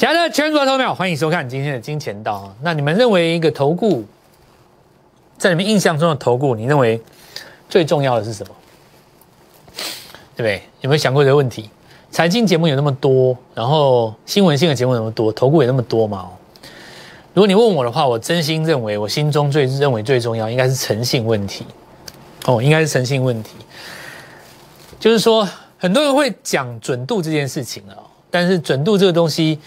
亲爱的全国投票，欢迎收看今天的金钱道。那你们认为一个投顾，在你们印象中的投顾，你认为最重要的是什么？对不对？有没有想过这个问题？财经节目有那么多，然后新闻性的节目那么多，投顾也那么多嘛？如果你问我的话，我真心认为，我心中最认为最重要应该是诚信问题。哦，应该是诚信问题。就是说，很多人会讲准度这件事情啊，但是准度这个东西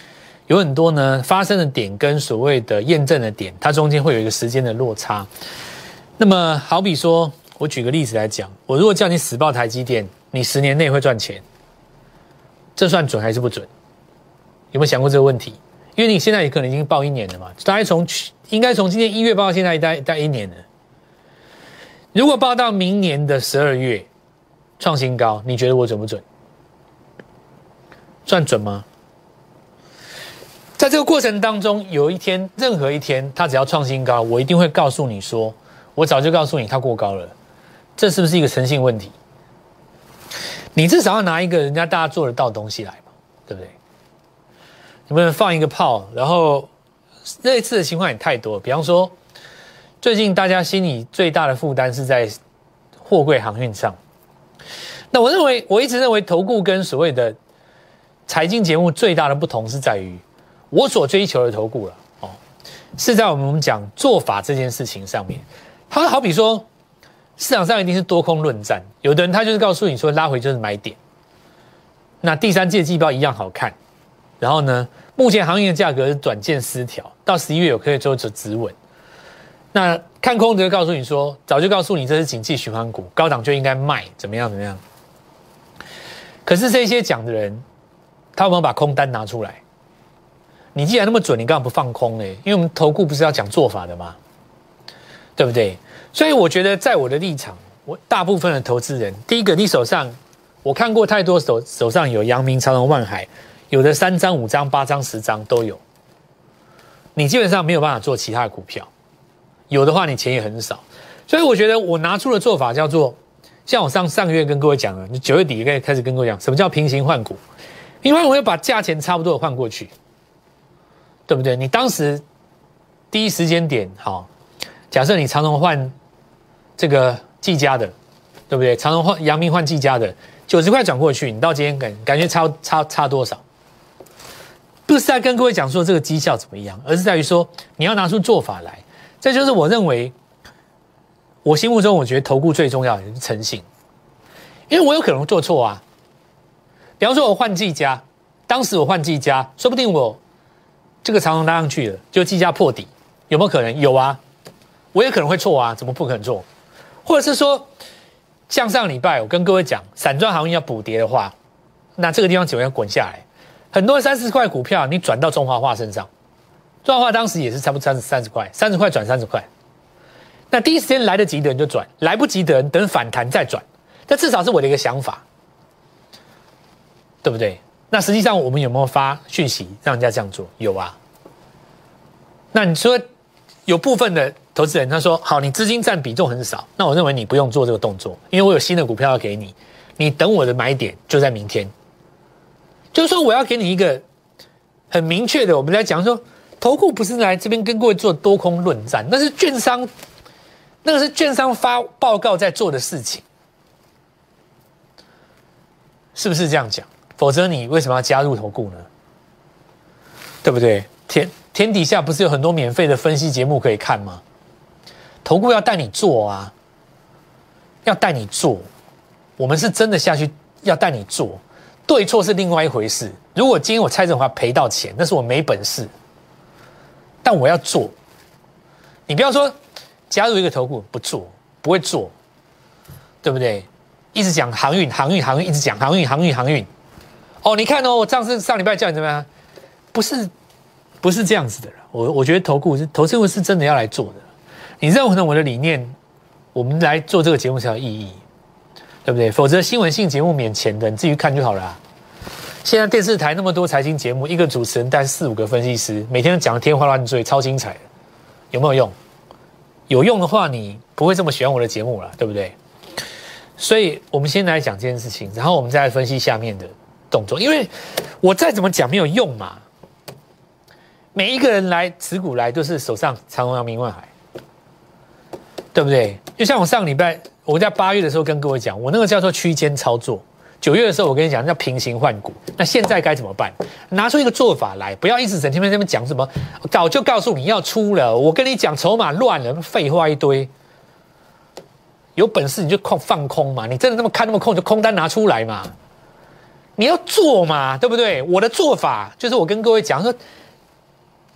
有很多呢，发生的点跟所谓的验证的点，它中间会有一个时间的落差。那么，好比说，我举个例子来讲，我如果叫你死报台积电，你十年内会赚钱，这算准还是不准？有没有想过这个问题？因为你现在也可能已经报一年了嘛，大概从去应该从今年一月报到现在，待待一年了。如果报到明年的十二月创新高，你觉得我准不准？算准吗？在这个过程当中，有一天，任何一天，它只要创新高，我一定会告诉你说，我早就告诉你它过高了。这是不是一个诚信问题？你至少要拿一个人家大家做得到的东西来嘛，对不对？你不能放一个炮，然后类似的情况也太多。比方说，最近大家心里最大的负担是在货柜航运上。那我认为，我一直认为投顾跟所谓的财经节目最大的不同是在于，我所追求的投顾了哦，是在我们讲做法这件事情上面。它好比说，市场上一定是多空论战，有的人他就是告诉你说拉回就是买点。那第三届季报一样好看。然后呢？目前行业的价格是短见失调，到十一月有可以做止止稳。那看空的告诉你说，早就告诉你这是景气循环股，高档就应该卖，怎么样怎么样？可是这些讲的人，他有没有把空单拿出来？你既然那么准，你干嘛不放空呢？因为我们投顾不是要讲做法的吗？对不对？所以我觉得，在我的立场，我大部分的投资人，第一个，你手上我看过太多手手上有阳明、长荣、万海。有的三张、五张、八张、十张都有，你基本上没有办法做其他的股票。有的话，你钱也很少。所以我觉得我拿出的做法叫做，像我上上个月跟各位讲了，你九月底可以开始跟各位讲，什么叫平行换股？因为我要把价钱差不多的换过去，对不对？你当时第一时间点，好，假设你长荣换这个技嘉的，对不对？长荣换阳明换技嘉的，九十块转过去，你到今天感感觉差差差多少？不是在跟各位讲说这个绩效怎么样，而是在于说你要拿出做法来。这就是我认为，我心目中我觉得投顾最重要的是诚信，因为我有可能做错啊。比方说我换季家，当时我换季家，说不定我这个长虹拉上去了，就季家破底，有没有可能？有啊，我也可能会错啊，怎么不可能做？或者是说，像上礼拜我跟各位讲，散装行业要补跌的话，那这个地方怎么样滚下来？很多三十块股票，你转到中华化身上，中华化当时也是差不多三十三十块，三十块转三十块。那第一时间来得及的人就转，来不及的人等反弹再转。这至少是我的一个想法，对不对？那实际上我们有没有发讯息让人家这样做？有啊。那你说有部分的投资人他说好，你资金占比重很少，那我认为你不用做这个动作，因为我有新的股票要给你，你等我的买点就在明天。就是说，我要给你一个很明确的，我们来讲说，投顾不是来这边跟各位做多空论战，那是券商，那个是券商发报告在做的事情，是不是这样讲？否则你为什么要加入投顾呢？对不对？天天底下不是有很多免费的分析节目可以看吗？投顾要带你做啊，要带你做，我们是真的下去要带你做。对错是另外一回事。如果今天我蔡振华赔到钱，那是我没本事。但我要做，你不要说加入一个投顾不做，不会做，对不对？一直讲航运，航运，航运，一直讲航运，航运，航运。哦，你看哦，我上次上礼拜叫你怎么样？不是，不是这样子的。我我觉得投顾是投资顾，是真的要来做的。你认同我的理念，我们来做这个节目才有意义。对不对？否则新闻性节目免钱的，你自己看就好了。现在电视台那么多财经节目，一个主持人带四五个分析师，每天讲的天花乱坠，超精彩的，有没有用？有用的话，你不会这么喜欢我的节目了，对不对？所以我们先来讲这件事情，然后我们再来分析下面的动作。因为我再怎么讲没有用嘛，每一个人来持股来都是手上长虹、阳明、万海，对不对？就像我上礼拜我在八月的时候跟各位讲，我那个叫做区间操作。九月的时候我跟你讲叫平行换股，那现在该怎么办？拿出一个做法来，不要一直整天在那边讲什么，早就告诉你要出了。我跟你讲筹码乱了，废话一堆。有本事你就空放空嘛，你真的那么看那么空，就空单拿出来嘛。你要做嘛，对不对？我的做法就是我跟各位讲说，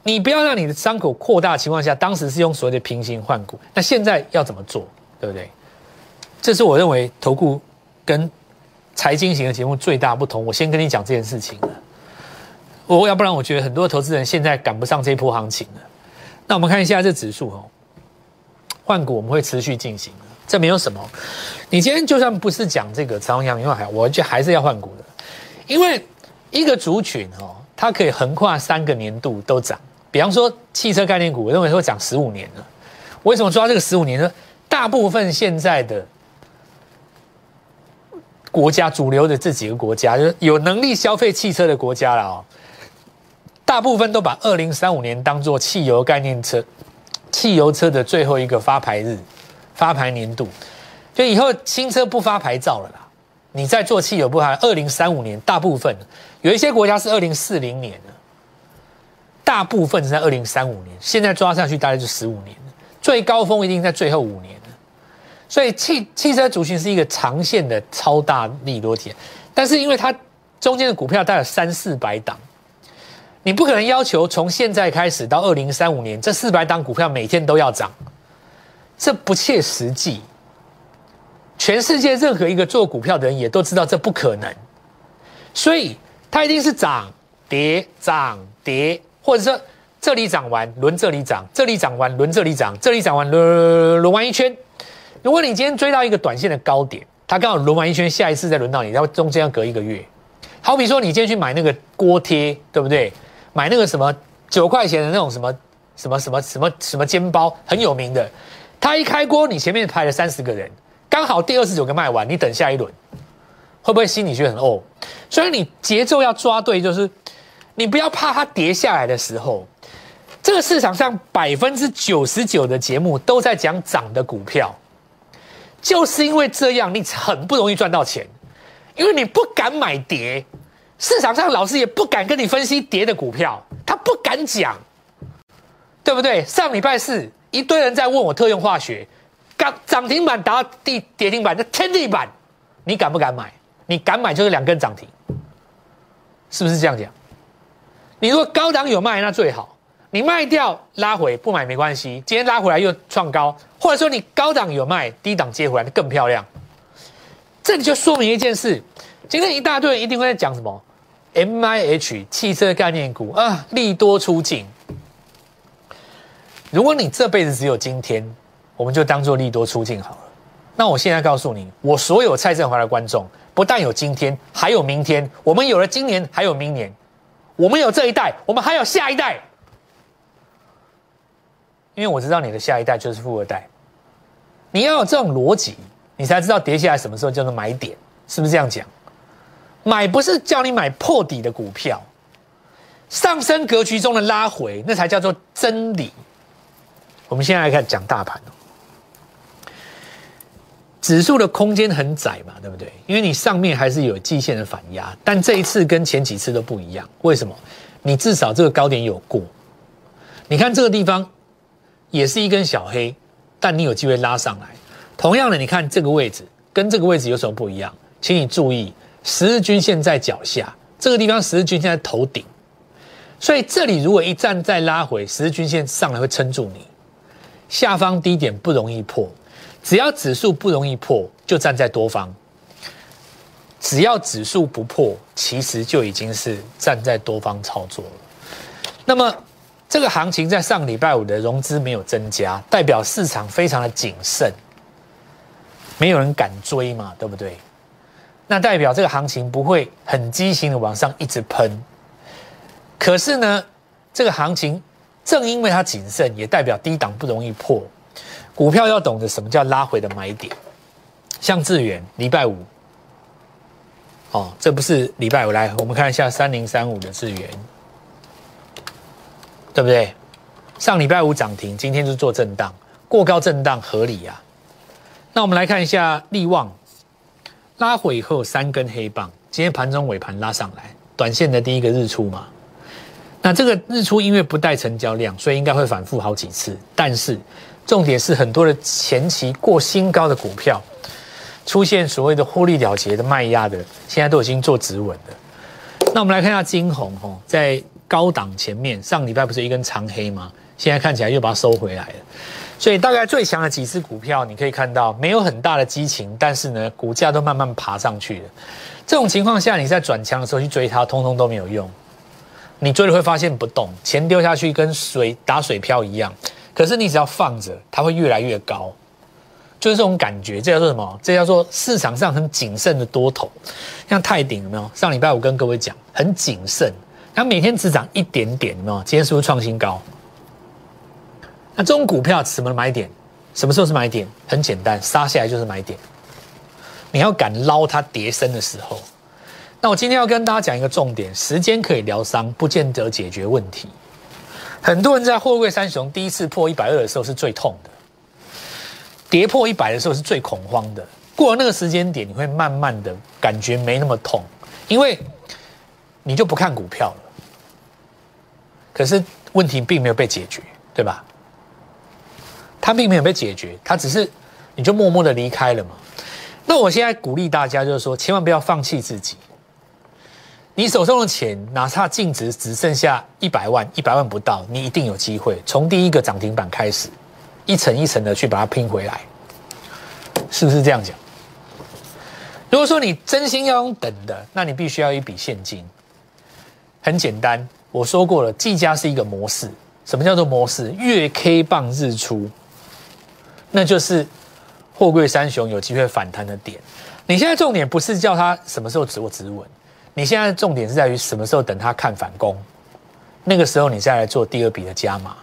你不要让你的伤口扩大的情况下，当时是用所谓的平行换股，那现在要怎么做，对不对？这是我认为投顾跟财经型的节目最大不同。我先跟你讲这件事情，我要不然我觉得很多投资人现在赶不上这一波行情了。那我们看一下这指数哦，换股我们会持续进行，这没有什么。你今天就算不是讲这个长虹、阳明、海，我就还是要换股的。因为一个族群哦，它可以横跨三个年度都涨。比方说汽车概念股，我认为会涨十五年了。为什么抓这个十五年呢？大部分现在的国家主流的这几个国家，就是有能力消费汽车的国家了哦。大部分都把二零三五年当做汽油概念车、汽油车的最后一个发牌日、发牌年度，就以后新车不发牌照了啦。你在做汽油不还？二零三五年，大部分有一些国家是二零四零年的，大部分是在二零三五年。现在抓上去大概就十五年最高峰一定在最后五年所以汽汽车族群是一个长线的超大利多体，但是因为它中间的股票大概三四百档，你不可能要求从现在开始到二零三五年这四百档股票每天都要涨，这不切实际。全世界任何一个做股票的人也都知道这不可能，所以它一定是涨跌涨跌，或者说这里涨完轮这里涨，这里涨完轮这里涨，这里涨完轮轮完一圈。如果你今天追到一个短线的高点，它刚好轮完一圈，下一次再轮到你，然后中间要隔一个月。好比说你今天去买那个锅贴，对不对？买那个什么九块钱的那种什么什么什么什么什么煎包，很有名的。它一开锅，你前面排了三十个人。刚好第二十九个卖完，你等下一轮，会不会心里觉得很哦？所以你节奏要抓对，就是你不要怕它跌下来的时候。这个市场上百分之九十九的节目都在讲涨的股票，就是因为这样，你很不容易赚到钱，因为你不敢买跌。市场上老师也不敢跟你分析跌的股票，他不敢讲，对不对？上礼拜四一堆人在问我特用化学。涨涨停板打到地跌停板，那天地板，你敢不敢买？你敢买就是两根涨停，是不是这样讲？你如果高档有卖，那最好；你卖掉拉回不买没关系。今天拉回来又创高，或者说你高档有卖，低档接回来更漂亮。这里就说明一件事：今天一大堆人一定会在讲什么 M I H 汽车概念股啊，利多出尽。如果你这辈子只有今天。我们就当做利多出境好了。那我现在告诉你，我所有蔡振华的观众，不但有今天，还有明天。我们有了今年，还有明年。我们有这一代，我们还有下一代。因为我知道你的下一代就是富二代。你要有这种逻辑，你才知道跌下来什么时候叫做买点，是不是这样讲？买不是叫你买破底的股票，上升格局中的拉回，那才叫做真理。我们现在来看讲大盘。指数的空间很窄嘛，对不对？因为你上面还是有季线的反压，但这一次跟前几次都不一样。为什么？你至少这个高点有过。你看这个地方也是一根小黑，但你有机会拉上来。同样的，你看这个位置跟这个位置有什么不一样？请你注意，十日均线在脚下，这个地方十日均线在头顶，所以这里如果一站再拉回，十日均线上来会撑住你，下方低点不容易破。只要指数不容易破，就站在多方；只要指数不破，其实就已经是站在多方操作了。那么，这个行情在上礼拜五的融资没有增加，代表市场非常的谨慎，没有人敢追嘛，对不对？那代表这个行情不会很畸形的往上一直喷。可是呢，这个行情正因为它谨慎，也代表低档不容易破。股票要懂得什么叫拉回的买点，像智远礼拜五，哦，这不是礼拜五来，我们看一下三零三五的智远，对不对？上礼拜五涨停，今天就做震荡，过高震荡合理啊。那我们来看一下利旺，拉回以后三根黑棒，今天盘中尾盘拉上来，短线的第一个日出嘛。那这个日出因为不带成交量，所以应该会反复好几次。但是重点是很多的前期过新高的股票，出现所谓的获利了结的卖压的，现在都已经做止稳了。那我们来看一下金红哦，在高档前面，上礼拜不是一根长黑吗？现在看起来又把它收回来了。所以大概最强的几只股票，你可以看到没有很大的激情，但是呢，股价都慢慢爬上去了。这种情况下，你在转强的时候去追它，通通都没有用。你追了会发现不动，钱丢下去跟水打水漂一样。可是你只要放着，它会越来越高，就是这种感觉。这叫做什么？这叫做市场上很谨慎的多头。像泰鼎有没有？上礼拜我跟各位讲，很谨慎，它每天只涨一点点，有没有？今天是不是创新高？那这种股票什么买点？什么时候是买点？很简单，杀下来就是买点。你要敢捞它跌升的时候。那我今天要跟大家讲一个重点：时间可以疗伤，不见得解决问题。很多人在货柜三雄第一次破一百二的时候是最痛的，跌破一百的时候是最恐慌的。过了那个时间点，你会慢慢的感觉没那么痛，因为你就不看股票了。可是问题并没有被解决，对吧？它并没有被解决，它只是你就默默的离开了嘛。那我现在鼓励大家，就是说，千万不要放弃自己。你手中的钱，哪怕净值只剩下一百万，一百万不到，你一定有机会从第一个涨停板开始，一层一层的去把它拼回来，是不是这样讲？如果说你真心要用等的，那你必须要一笔现金。很简单，我说过了，计价是一个模式。什么叫做模式？月 K 棒日出，那就是货柜三雄有机会反弹的点。你现在重点不是叫它什么时候止我止稳。你现在的重点是在于什么时候等它看反攻，那个时候你再来做第二笔的加码。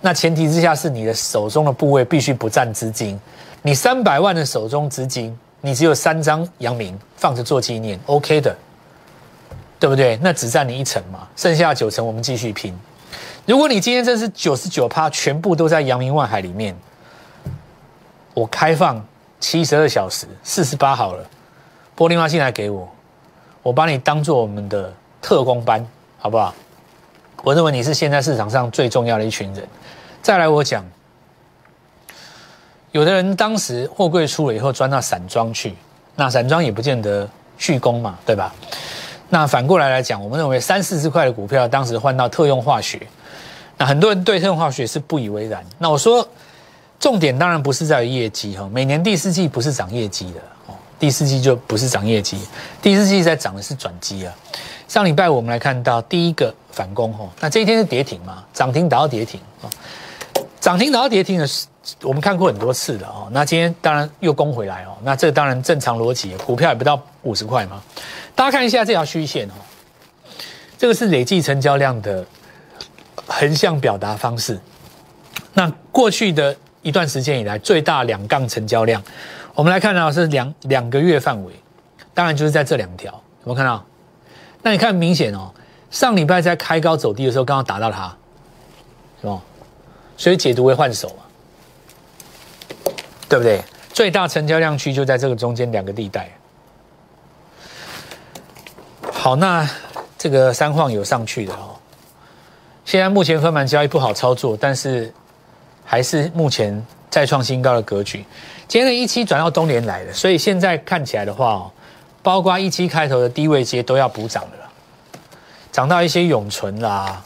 那前提之下是你的手中的部位必须不占资金。你三百万的手中资金，你只有三张阳明放着做纪念，OK 的，对不对？那只占你一成嘛，剩下九成我们继续拼。如果你今天这是九十九趴，全部都在阳明万海里面，我开放七十二小时，四十八好了，玻璃花进来给我。我把你当做我们的特工班，好不好？我认为你是现在市场上最重要的一群人。再来，我讲，有的人当时货柜出了以后，钻到散装去，那散装也不见得续工嘛，对吧？那反过来来讲，我们认为三四十块的股票，当时换到特用化学，那很多人对特用化学是不以为然。那我说，重点当然不是在于业绩哈，每年第四季不是涨业绩的。第四季就不是涨业绩，第四季在涨的是转机啊。上礼拜我们来看到第一个反攻哦，那这一天是跌停嘛？涨停打到跌停啊，涨停打到跌停的是我们看过很多次的哦。那今天当然又攻回来哦，那这当然正常逻辑，股票也不到五十块嘛。大家看一下这条虚线哦，这个是累计成交量的横向表达方式。那过去的一段时间以来，最大两杠成交量。我们来看到是两两个月范围，当然就是在这两条，有没有看到？那你看明显哦，上礼拜在开高走低的时候，刚刚打到它，是吧？所以解读为换手嘛，对不对？最大成交量区就在这个中间两个地带。好，那这个三晃有上去的哦。现在目前分盘交易不好操作，但是还是目前再创新高的格局。今天的一期转到东联来了，所以现在看起来的话哦，包括一期开头的低位阶都要补涨了，涨到一些永存啦，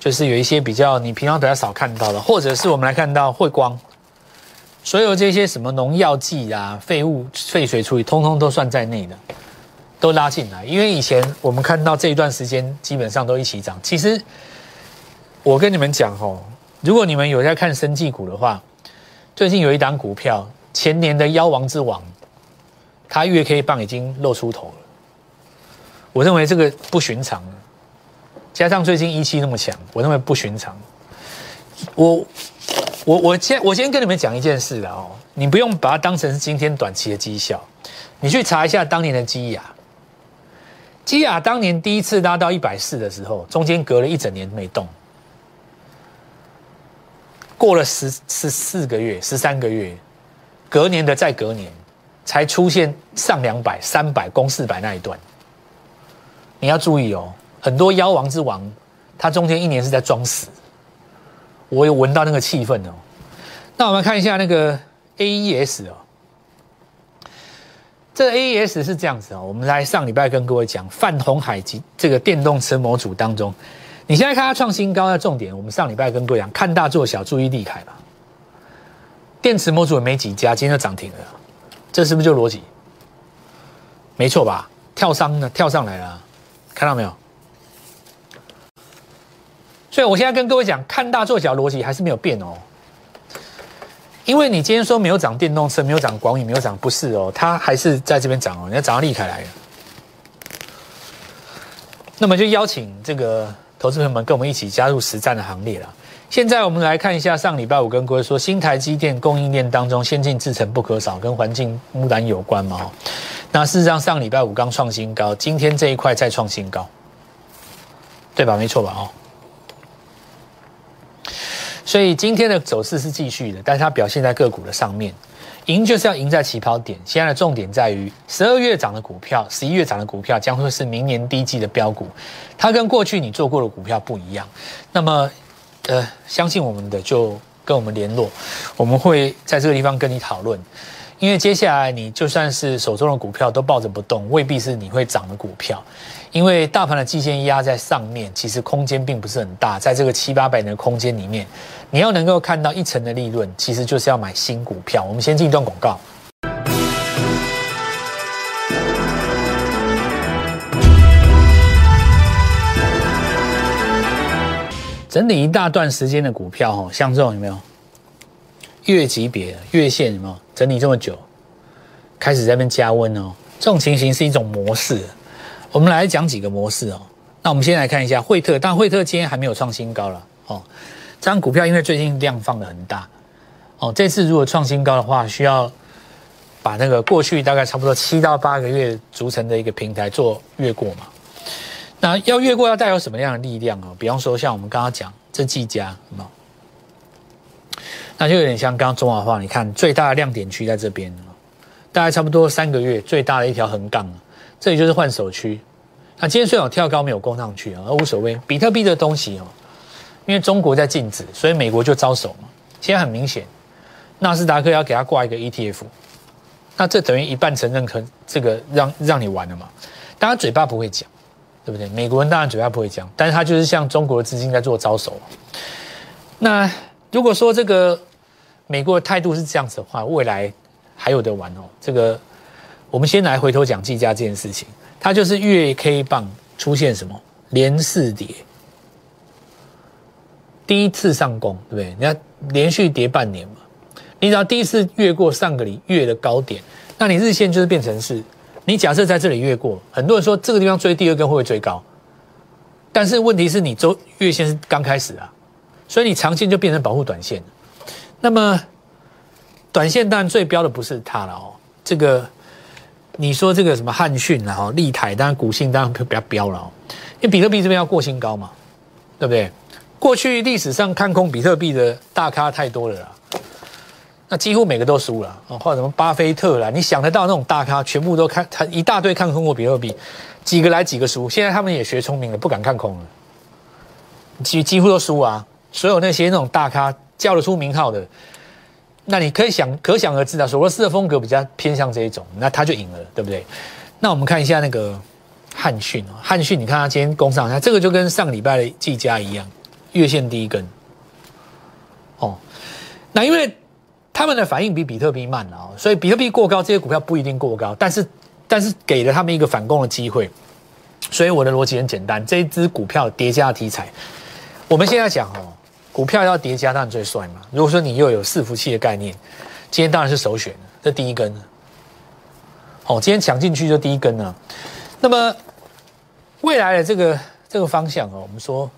就是有一些比较你平常比较少看到的，或者是我们来看到汇光，所有这些什么农药剂啊、废物废水处理，通通都算在内的，都拉进来。因为以前我们看到这一段时间基本上都一起涨。其实我跟你们讲哦，如果你们有在看生技股的话，最近有一档股票。前年的妖王之王，它月 K 棒已经露出头了。我认为这个不寻常，加上最近一期那么强，我认为不寻常。我我我先我先跟你们讲一件事了哦，你不用把它当成是今天短期的绩效，你去查一下当年的基亚。基亚当年第一次拉到一百四的时候，中间隔了一整年没动，过了十十四个月、十三个月，隔年的再隔年，才出现上两百、三百、攻四百那一段。你要注意哦，很多妖王之王，他中间一年是在装死。我有闻到那个气氛哦。那我们看一下那个 AES 哦，这 AES 是这样子哦。我们来上礼拜跟各位讲泛红海及这个电动车模组当中。你现在看它创新高的重点，我们上礼拜跟各位讲，看大做小，注意利凯吧。电池模组也没几家，今天就涨停了，这是不是就逻辑？没错吧？跳上呢，跳上来了，看到没有？所以我现在跟各位讲，看大做小逻辑还是没有变哦。因为你今天说没有涨电动车，没有涨广宇，没有涨，不是哦，它还是在这边涨哦。你要涨到利凯来了，那么就邀请这个。投资朋友们，跟我们一起加入实战的行列了。现在我们来看一下上礼拜五跟各位说，新台积电供应链当中，先进制程不可少，跟环境污染有关嘛？那事实上上礼拜五刚创新高，今天这一块再创新高，对吧？没错吧？哦，所以今天的走势是继续的，但是它表现在个股的上面。赢就是要赢在起跑点。现在的重点在于，十二月涨的股票，十一月涨的股票将会是明年第一季的标股。它跟过去你做过的股票不一样。那么，呃，相信我们的就跟我们联络，我们会在这个地方跟你讨论。因为接下来你就算是手中的股票都抱着不动，未必是你会涨的股票。因为大盘的季线压在上面，其实空间并不是很大，在这个七八百年的空间里面，你要能够看到一成的利润，其实就是要买新股票。我们先进一段广告，整理一大段时间的股票，哦，像这种有没有月级别、月线有没有整理这么久，开始在那边加温哦，这种情形是一种模式。我们来讲几个模式哦。那我们先来看一下惠特，但惠特今天还没有创新高了哦。这张股票因为最近量放的很大哦，这次如果创新高的话，需要把那个过去大概差不多七到八个月组成的一个平台做越过嘛。那要越过要带有什么样的力量哦？比方说像我们刚刚讲这技嘉，有那就有点像刚刚中华化，你看最大的亮点区在这边大概差不多三个月最大的一条横杠。这里就是换手区，那今天虽然有跳高没有攻上去啊，而无所谓。比特币的东西哦，因为中国在禁止，所以美国就招手嘛。现在很明显，纳斯达克要给他挂一个 ETF，那这等于一半承认可这个让让你玩了嘛。当然嘴巴不会讲，对不对？美国人当然嘴巴不会讲，但是他就是像中国的资金在做招手。那如果说这个美国的态度是这样子的话，未来还有的玩哦，这个。我们先来回头讲计价这件事情，它就是月 K 棒出现什么连四跌，第一次上攻，对不对？你要连续跌半年嘛，你只要第一次越过上个里月的高点，那你日线就是变成是，你假设在这里越过，很多人说这个地方追第二根会不会追高？但是问题是你周月线是刚开始啊，所以你长线就变成保护短线那么短线当然最标的不是它了哦，这个。你说这个什么汉讯然后立台，当然股性当然比较标了哦，因为比特币这边要过新高嘛，对不对？过去历史上看空比特币的大咖太多了啦，那几乎每个都输了啊，或者什么巴菲特啦，你想得到那种大咖，全部都看他一大堆看空过比特币，几个来几个输，现在他们也学聪明了，不敢看空了，几几乎都输啊，所有那些那种大咖叫得出名号的。那你可以想，可想而知啊，索罗斯的风格比较偏向这一种，那他就赢了，对不对？那我们看一下那个汉逊啊，汉逊，你看它今天攻上，它这个就跟上礼拜的技嘉一样，月线第一根。哦，那因为他们的反应比比特币慢啊，所以比特币过高，这些股票不一定过高，但是但是给了他们一个反攻的机会。所以我的逻辑很简单，这一支股票叠加题材，我们现在讲哦。股票要叠加当然最帅嘛。如果说你又有伺服器的概念，今天当然是首选这第一根。哦，今天抢进去就第一根了。那么未来的这个这个方向哦，我们说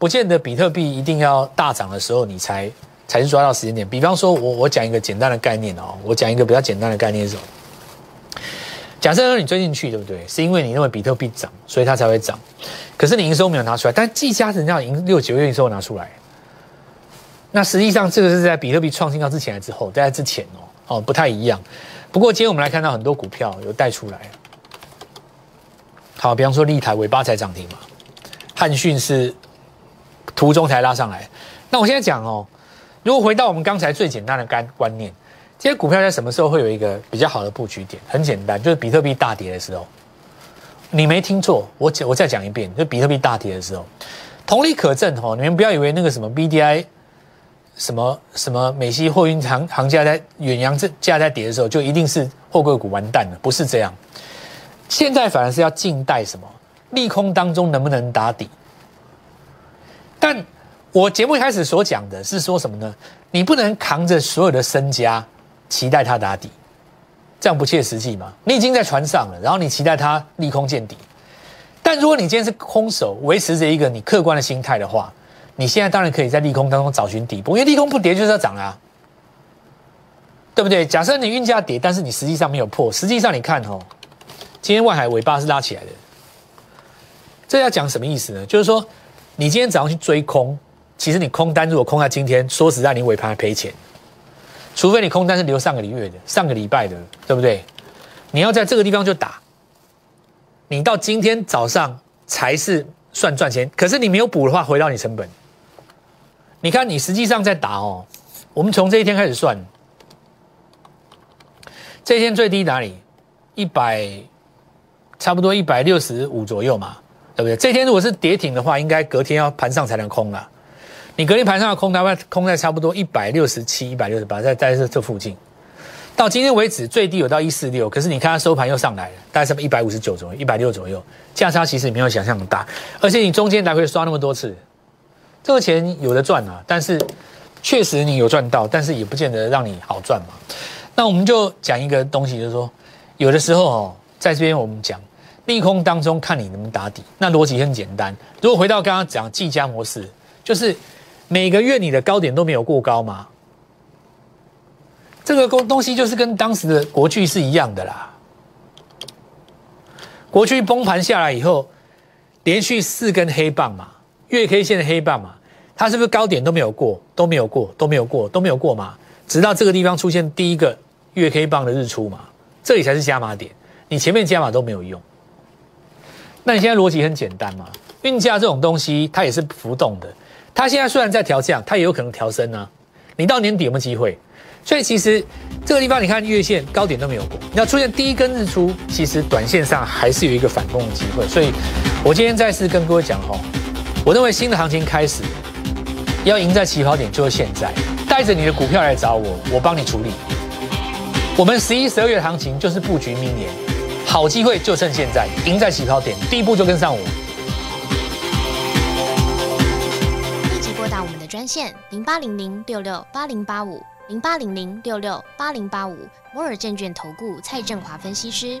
不见得比特币一定要大涨的时候你才才是抓到时间点。比方说我我讲一个简单的概念哦，我讲一个比较简单的概念是什么？假设说你追进去对不对？是因为你认为比特币涨，所以它才会涨。可是你营收没有拿出来，但技嘉人家营六九月营收拿出来。那实际上这个是在比特币创新高之前还之后？在之前哦，哦不太一样。不过今天我们来看到很多股票有带出来。好，比方说立台尾巴才涨停嘛，汉讯是途中才拉上来。那我现在讲哦，如果回到我们刚才最简单的干观念，这些股票在什么时候会有一个比较好的布局点？很简单，就是比特币大跌的时候。你没听错，我讲我再讲一遍，就比特币大跌的时候，同理可证哦。你们不要以为那个什么 BDI 什么什么美西货运行行价在远洋这价在跌的时候，就一定是货柜股完蛋了，不是这样。现在反而是要静待什么利空当中能不能打底。但我节目一开始所讲的是说什么呢？你不能扛着所有的身家期待它打底。这样不切实际吗？你已经在船上了，然后你期待它利空见底，但如果你今天是空手，维持着一个你客观的心态的话，你现在当然可以在利空当中找寻底部，因为利空不跌就是要涨啊，对不对？假设你运价跌，但是你实际上没有破，实际上你看哦，今天外海尾巴是拉起来的，这要讲什么意思呢？就是说你今天早上去追空，其实你空单如果空在今天，说实在，你尾盘还赔钱。除非你空单是留上个礼月的、上个礼拜的，对不对？你要在这个地方就打，你到今天早上才是算赚钱。可是你没有补的话，回到你成本。你看，你实际上在打哦。我们从这一天开始算，这一天最低哪里？一百，差不多一百六十五左右嘛，对不对？这天如果是跌停的话，应该隔天要盘上才能空了。你隔天盘上要空大概空在差不多一百六十七、一百六十八，在在这这附近。到今天为止最低有到一四六，可是你看它收盘又上来了，大概是一百五十九左右、一百六左右，价差其实没有想象的大。而且你中间来回刷那么多次，这个钱有的赚啊，但是确实你有赚到，但是也不见得让你好赚嘛。那我们就讲一个东西，就是说有的时候哦，在这边我们讲利空当中看你能不能打底，那逻辑很简单。如果回到刚刚讲计价模式，就是。每个月你的高点都没有过高嘛？这个东东西就是跟当时的国巨是一样的啦。国巨崩盘下来以后，连续四根黑棒嘛，月 K 线的黑棒嘛，它是不是高点都没有过，都没有过，都没有过，都没有过嘛？直到这个地方出现第一个月 K 棒的日出嘛，这里才是加码点，你前面加码都没有用。那你现在逻辑很简单嘛？运价这种东西它也是浮动的。它现在虽然在调降，它也有可能调升呢。你到年底有没有机会？所以其实这个地方，你看月线高点都没有过，你要出现第一根日出，其实短线上还是有一个反攻的机会。所以我今天再次跟各位讲哦，我认为新的行情开始要赢在起跑点，就是现在。带着你的股票来找我，我帮你处理。我们十一、十二月的行情就是布局明年，好机会就趁现在，赢在起跑点，第一步就跟上我。立即拨打我们的专线零八零零六六八零八五零八零零六六八零八五摩尔证券投顾蔡振华分析师。